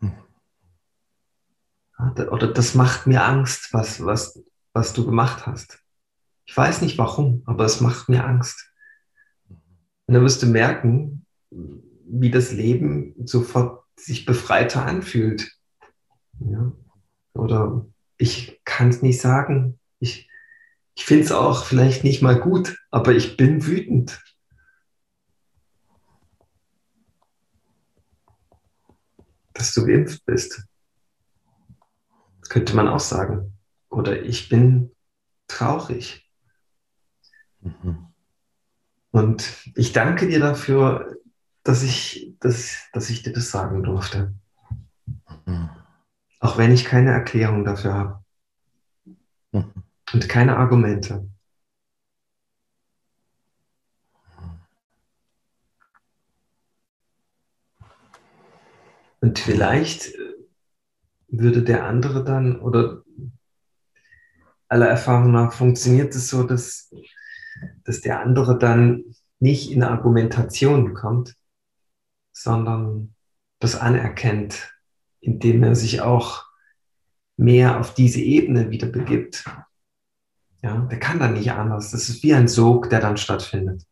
Hm. Oder das macht mir Angst, was, was, was du gemacht hast. Ich weiß nicht warum, aber es macht mir Angst. Und dann wirst du merken, wie das Leben sofort sich befreiter anfühlt. Ja? Oder ich kann es nicht sagen. Ich, ich finde es auch vielleicht nicht mal gut, aber ich bin wütend. Dass du geimpft bist. Das könnte man auch sagen. Oder ich bin traurig. Mhm. Und ich danke dir dafür, dass ich, dass, dass ich dir das sagen durfte. Mhm. Auch wenn ich keine Erklärung dafür habe. Mhm und keine Argumente. Und vielleicht äh, würde der andere dann, oder aller Erfahrung nach funktioniert es so, dass, dass der andere dann nicht in Argumentation kommt, sondern das anerkennt, indem er sich auch mehr auf diese Ebene wieder begibt ja, der kann dann nicht anders. Das ist wie ein Sog, der dann stattfindet.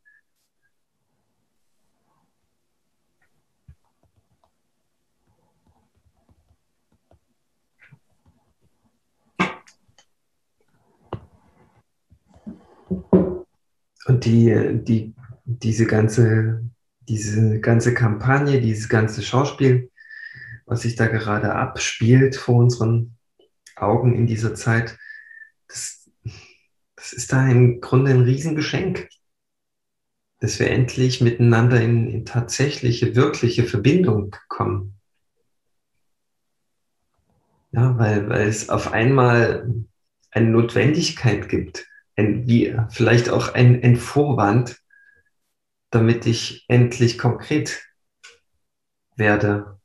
Und die, die, diese, ganze, diese ganze Kampagne, dieses ganze Schauspiel, was sich da gerade abspielt vor unseren Augen in dieser Zeit, das, das ist da im Grunde ein Riesengeschenk, dass wir endlich miteinander in, in tatsächliche, wirkliche Verbindung kommen. Ja, weil, weil es auf einmal eine Notwendigkeit gibt, ein, wie vielleicht auch ein, ein Vorwand, damit ich endlich konkret werde.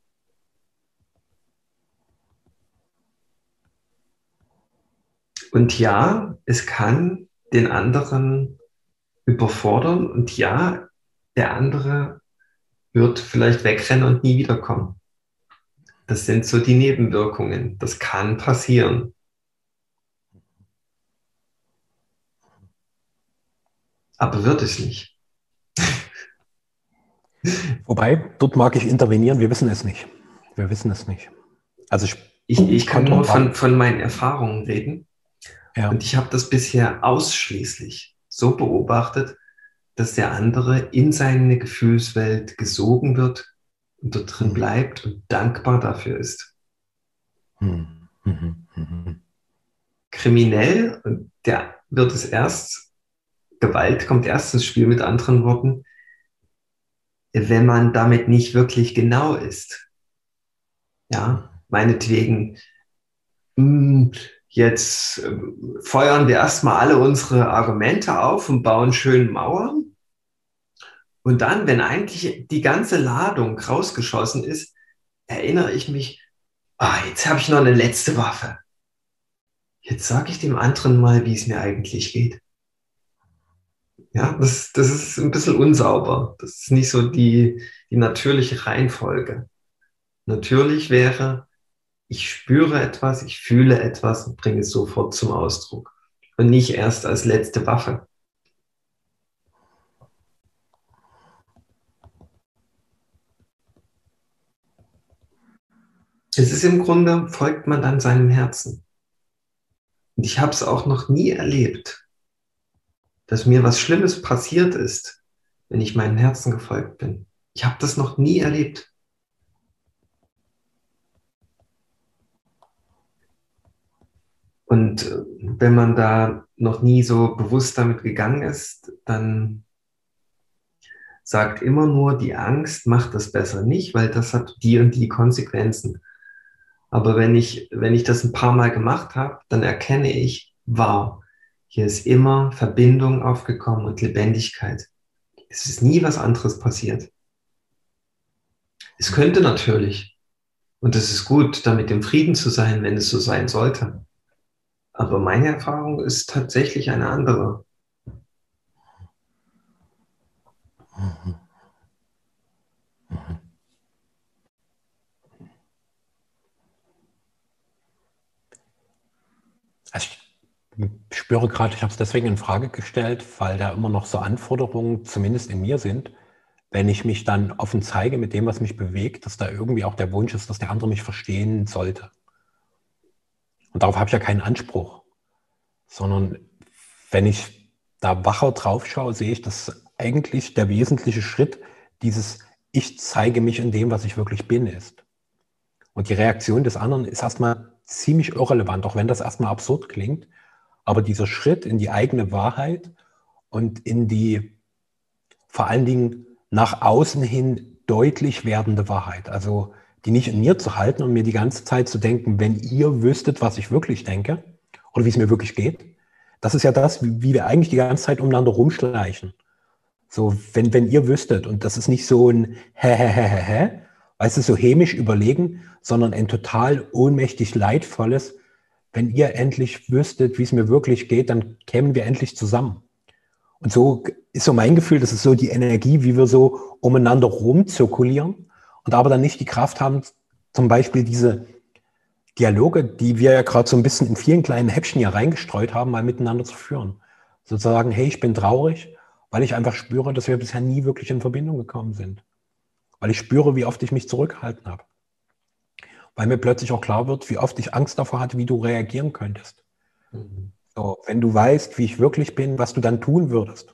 Und ja, es kann den anderen überfordern und ja, der andere wird vielleicht wegrennen und nie wiederkommen. Das sind so die Nebenwirkungen. Das kann passieren. Aber wird es nicht. Wobei, dort mag ich intervenieren, wir wissen es nicht. Wir wissen es nicht. Also ich, ich, ich kann nur von, von meinen Erfahrungen reden. Ja. Und ich habe das bisher ausschließlich so beobachtet, dass der andere in seine Gefühlswelt gesogen wird und dort drin mhm. bleibt und dankbar dafür ist. Mhm. Mhm. mhm. Kriminell, und der wird es erst, Gewalt kommt erst ins Spiel mit anderen Worten, wenn man damit nicht wirklich genau ist. Ja, meinetwegen, hm, jetzt äh, feuern wir erstmal alle unsere Argumente auf und bauen schön Mauern. Und dann, wenn eigentlich die ganze Ladung rausgeschossen ist, erinnere ich mich, ah, jetzt habe ich noch eine letzte Waffe. Jetzt sage ich dem anderen mal, wie es mir eigentlich geht. Ja, das, das ist ein bisschen unsauber. Das ist nicht so die, die natürliche Reihenfolge. Natürlich wäre, ich spüre etwas, ich fühle etwas und bringe es sofort zum Ausdruck. Und nicht erst als letzte Waffe. Es ist im Grunde, folgt man dann seinem Herzen. Und ich habe es auch noch nie erlebt, dass mir was Schlimmes passiert ist, wenn ich meinem Herzen gefolgt bin. Ich habe das noch nie erlebt. Und äh, wenn man da noch nie so bewusst damit gegangen ist, dann sagt immer nur, die Angst macht das besser nicht, weil das hat die und die Konsequenzen. Aber wenn ich, wenn ich das ein paar Mal gemacht habe, dann erkenne ich, wow, hier ist immer Verbindung aufgekommen und Lebendigkeit. Es ist nie was anderes passiert. Es könnte natürlich, und es ist gut, damit im Frieden zu sein, wenn es so sein sollte. Aber meine Erfahrung ist tatsächlich eine andere. Mhm. Also ich spüre gerade, ich habe es deswegen in Frage gestellt, weil da immer noch so Anforderungen zumindest in mir sind, wenn ich mich dann offen zeige mit dem, was mich bewegt, dass da irgendwie auch der Wunsch ist, dass der andere mich verstehen sollte. Und darauf habe ich ja keinen Anspruch, sondern wenn ich da wacher drauf schaue, sehe ich, dass eigentlich der wesentliche Schritt dieses Ich zeige mich in dem, was ich wirklich bin, ist. Und die Reaktion des anderen ist erstmal ziemlich irrelevant, auch wenn das erstmal absurd klingt. Aber dieser Schritt in die eigene Wahrheit und in die vor allen Dingen nach außen hin deutlich werdende Wahrheit, also die nicht in mir zu halten und mir die ganze Zeit zu denken, wenn ihr wüsstet, was ich wirklich denke oder wie es mir wirklich geht, das ist ja das, wie wir eigentlich die ganze Zeit umeinander rumschleichen. So, wenn, wenn ihr wüsstet, und das ist nicht so ein Hä, hä, hä, hä, hä, weißt du, so hämisch überlegen, sondern ein total ohnmächtig leidvolles, wenn ihr endlich wüsstet, wie es mir wirklich geht, dann kämen wir endlich zusammen. Und so ist so mein Gefühl, das ist so die Energie, wie wir so umeinander rumzirkulieren und aber dann nicht die Kraft haben, zum Beispiel diese Dialoge, die wir ja gerade so ein bisschen in vielen kleinen Häppchen hier reingestreut haben, mal miteinander zu führen. Sozusagen, hey, ich bin traurig, weil ich einfach spüre, dass wir bisher nie wirklich in Verbindung gekommen sind. Weil ich spüre, wie oft ich mich zurückgehalten habe weil mir plötzlich auch klar wird, wie oft ich Angst davor hatte, wie du reagieren könntest. Mhm. So, wenn du weißt, wie ich wirklich bin, was du dann tun würdest.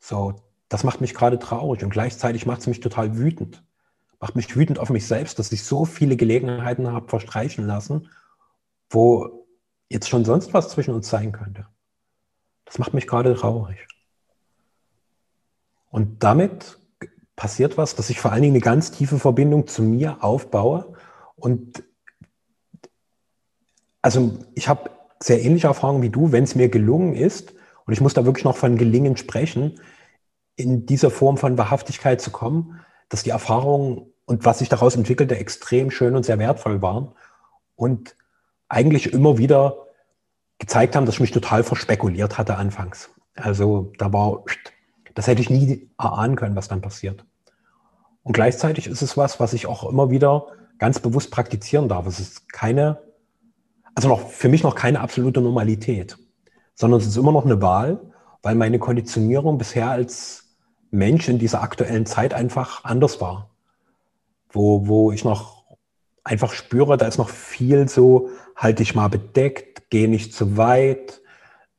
So, das macht mich gerade traurig und gleichzeitig macht es mich total wütend. Macht mich wütend auf mich selbst, dass ich so viele Gelegenheiten habe verstreichen lassen, wo jetzt schon sonst was zwischen uns sein könnte. Das macht mich gerade traurig. Und damit passiert was, dass ich vor allen Dingen eine ganz tiefe Verbindung zu mir aufbaue und also ich habe sehr ähnliche Erfahrungen wie du, wenn es mir gelungen ist, und ich muss da wirklich noch von gelingen sprechen, in dieser Form von Wahrhaftigkeit zu kommen, dass die Erfahrungen und was sich daraus entwickelte extrem schön und sehr wertvoll waren und eigentlich immer wieder gezeigt haben, dass ich mich total verspekuliert hatte anfangs. Also da war, das hätte ich nie erahnen können, was dann passiert. Und gleichzeitig ist es was, was ich auch immer wieder ganz bewusst praktizieren darf. Es ist keine, also noch für mich noch keine absolute Normalität, sondern es ist immer noch eine Wahl, weil meine Konditionierung bisher als Mensch in dieser aktuellen Zeit einfach anders war. Wo, wo ich noch einfach spüre, da ist noch viel so, halte dich mal bedeckt, geh nicht zu weit.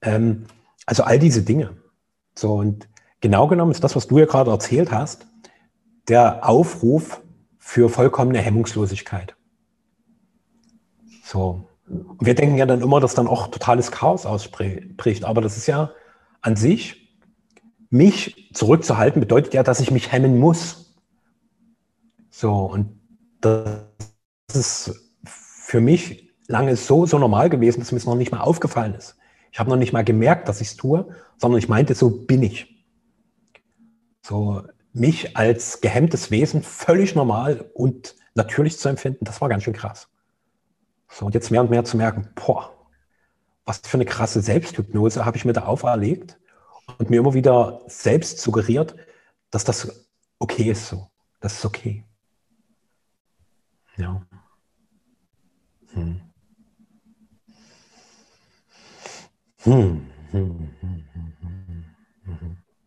Ähm, also all diese Dinge. So, und genau genommen ist das, was du ja gerade erzählt hast, der Aufruf für vollkommene Hemmungslosigkeit. So. Und wir denken ja dann immer, dass dann auch totales Chaos ausbricht. Aber das ist ja an sich, mich zurückzuhalten, bedeutet ja, dass ich mich hemmen muss. So, und das ist für mich lange so, so normal gewesen, dass mir es noch nicht mal aufgefallen ist. Ich habe noch nicht mal gemerkt, dass ich es tue, sondern ich meinte, so bin ich. So mich als gehemmtes Wesen völlig normal und natürlich zu empfinden, das war ganz schön krass. So, und jetzt mehr und mehr zu merken, boah, was für eine krasse Selbsthypnose habe ich mir da auferlegt und mir immer wieder selbst suggeriert, dass das okay ist so. Das ist okay. Ja. Hm. Hm. Hm.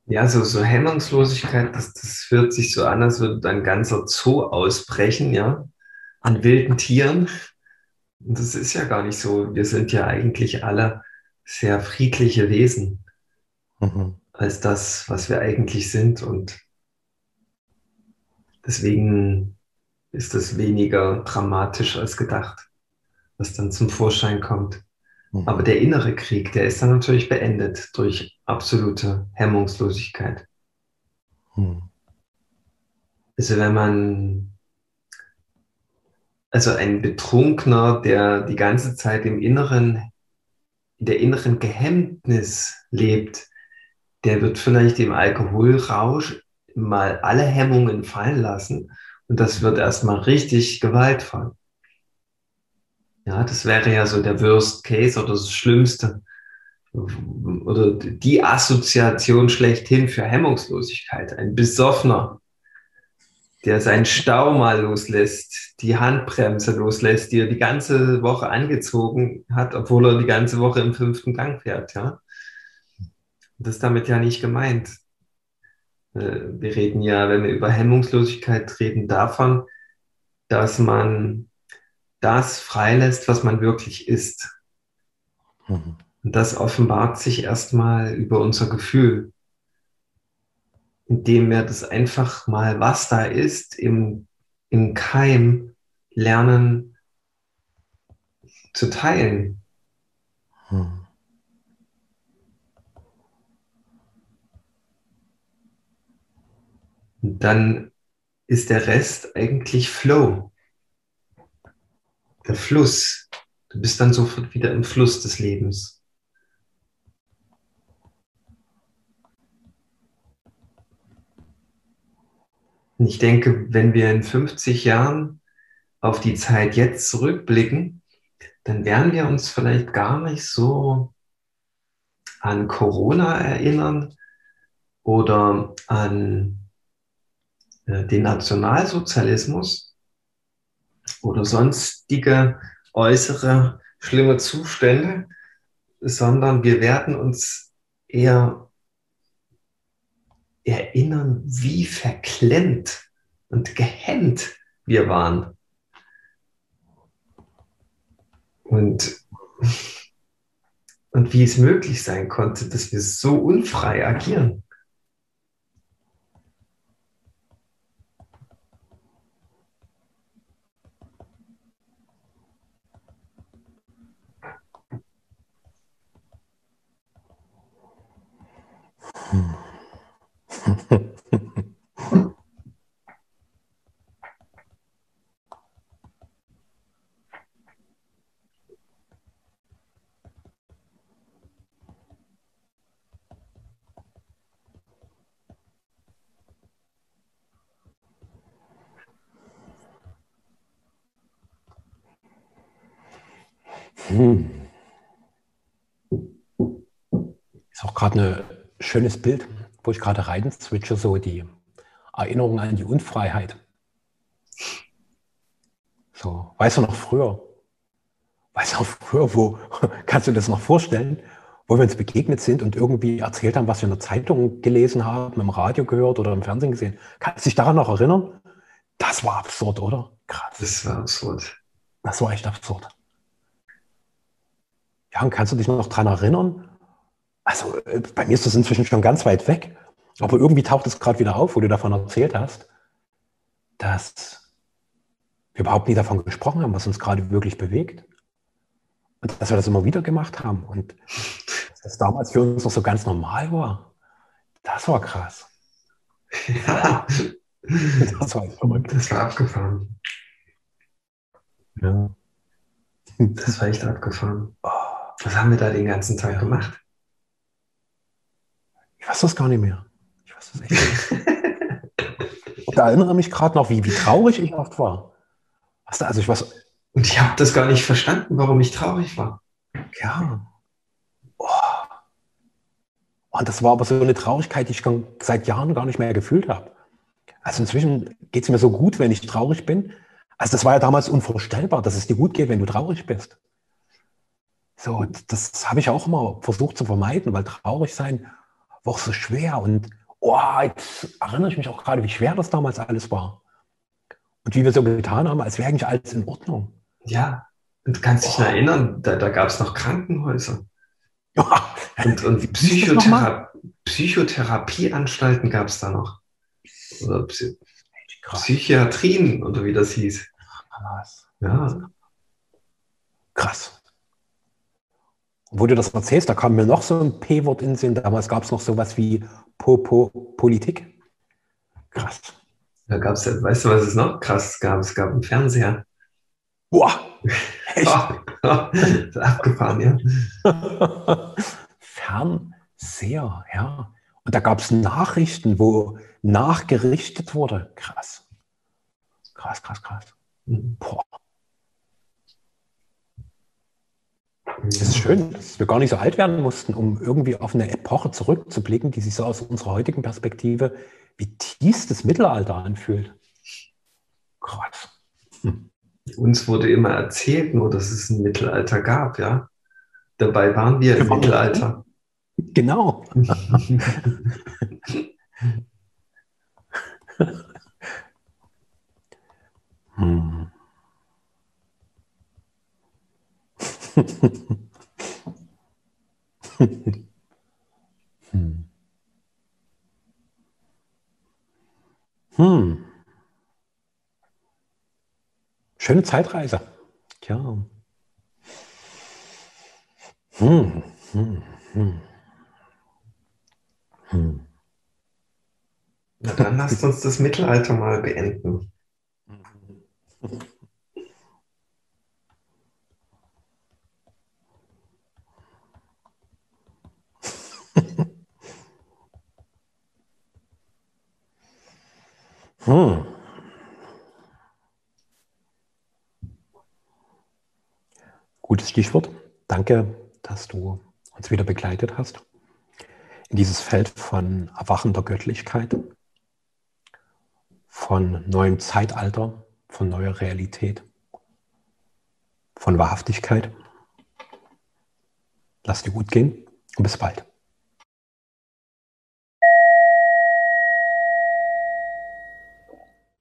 Ja, so, so Hemmungslosigkeit, das, das fühlt sich so an, als würde ein ganzer Zoo ausbrechen, ja, an wilden Tieren. Und das ist ja gar nicht so. Wir sind ja eigentlich alle sehr friedliche Wesen mhm. als das, was wir eigentlich sind. Und deswegen ist es weniger dramatisch als gedacht, was dann zum Vorschein kommt. Mhm. Aber der innere Krieg, der ist dann natürlich beendet durch absolute Hemmungslosigkeit. Mhm. Also wenn man also ein Betrunkener, der die ganze Zeit im inneren, in der inneren Gehemmtnis lebt, der wird vielleicht im Alkoholrausch mal alle Hemmungen fallen lassen und das wird erstmal richtig gewaltvoll. Ja, das wäre ja so der Worst Case oder das Schlimmste oder die Assoziation schlechthin für Hemmungslosigkeit. Ein Besoffener, der seinen Stau mal loslässt, die Handbremse loslässt, die er die ganze Woche angezogen hat, obwohl er die ganze Woche im fünften Gang fährt, ja. Das ist damit ja nicht gemeint. Äh, wir reden ja, wenn wir über Hemmungslosigkeit reden, davon, dass man das freilässt, was man wirklich ist. Mhm. Und das offenbart sich erstmal über unser Gefühl indem wir das einfach mal, was da ist, im, im Keim lernen zu teilen. Hm. Und dann ist der Rest eigentlich Flow. Der Fluss. Du bist dann sofort wieder im Fluss des Lebens. Und ich denke, wenn wir in 50 Jahren auf die Zeit jetzt zurückblicken, dann werden wir uns vielleicht gar nicht so an Corona erinnern oder an äh, den Nationalsozialismus oder sonstige äußere schlimme Zustände, sondern wir werden uns eher erinnern, wie verklemmt und gehemmt wir waren. Und, und wie es möglich sein konnte, dass wir so unfrei agieren. Hm. Ist auch gerade ein schönes Bild wo ich gerade rein switche, so die Erinnerung an die Unfreiheit. So, weißt du noch früher? Weißt du noch früher, wo, kannst du das noch vorstellen, wo wir uns begegnet sind und irgendwie erzählt haben, was wir in der Zeitung gelesen haben, im Radio gehört oder im Fernsehen gesehen? Kannst du dich daran noch erinnern? Das war absurd, oder? Krass. Das war absurd. Das war echt absurd. Ja, und kannst du dich noch daran erinnern? Also, äh, bei mir ist das inzwischen schon ganz weit weg. Aber irgendwie taucht es gerade wieder auf, wo du davon erzählt hast, dass wir überhaupt nie davon gesprochen haben, was uns gerade wirklich bewegt. Und dass wir das immer wieder gemacht haben. Und dass das damals für uns noch so ganz normal war. Das war krass. Ja. Das war verrückt. Das war abgefahren. Ja. Das war echt abgefahren. Was haben wir da den ganzen Tag gemacht? Ich weiß das gar nicht mehr. Ich weiß das echt nicht. Und da erinnere mich gerade noch, wie, wie traurig ich oft war. Also ich weiß. Und ich habe das gar nicht verstanden, warum ich traurig war. Ja. Oh. Und das war aber so eine Traurigkeit, die ich seit Jahren gar nicht mehr gefühlt habe. Also inzwischen geht es mir so gut, wenn ich traurig bin. Also das war ja damals unvorstellbar, dass es dir gut geht, wenn du traurig bist. So, das habe ich auch immer versucht zu vermeiden, weil traurig sein war auch so schwer. Und oh, jetzt erinnere ich mich auch gerade, wie schwer das damals alles war. Und wie wir so getan haben, als wäre eigentlich alles in Ordnung. Ja, und du kannst dich oh. erinnern, da, da gab es noch Krankenhäuser. und, und Psychothera Psychotherapieanstalten gab es da noch. Oder Psy Psychiatrien oder wie das hieß. Krass. Ja. Krass. Wo du das erzählst, da kam mir noch so ein P-Wort in den Sinn. Damals gab es noch sowas wie po, po, Politik. Krass. Da gab es, weißt du, was es noch krass gab? Es gab einen Fernseher. Boah! Echt? abgefahren, ja. Fernseher, ja. Und da gab es Nachrichten, wo nachgerichtet wurde. Krass. Krass, krass, krass. Mhm. Boah. Es ist schön, dass wir gar nicht so alt werden mussten, um irgendwie auf eine Epoche zurückzublicken, die sich so aus unserer heutigen Perspektive wie tiefstes Mittelalter anfühlt. Krass. Hm. Uns wurde immer erzählt, nur dass es ein Mittelalter gab, ja. Dabei waren wir im Mittelalter. Genau. hm. hm. Hm. Schöne Zeitreise. Ja. Hm. Hm. Hm. Hm. Na dann lasst uns das Mittelalter mal beenden. Hm. Gutes Stichwort. Danke, dass du uns wieder begleitet hast in dieses Feld von erwachender Göttlichkeit, von neuem Zeitalter, von neuer Realität, von Wahrhaftigkeit. Lass dir gut gehen und bis bald.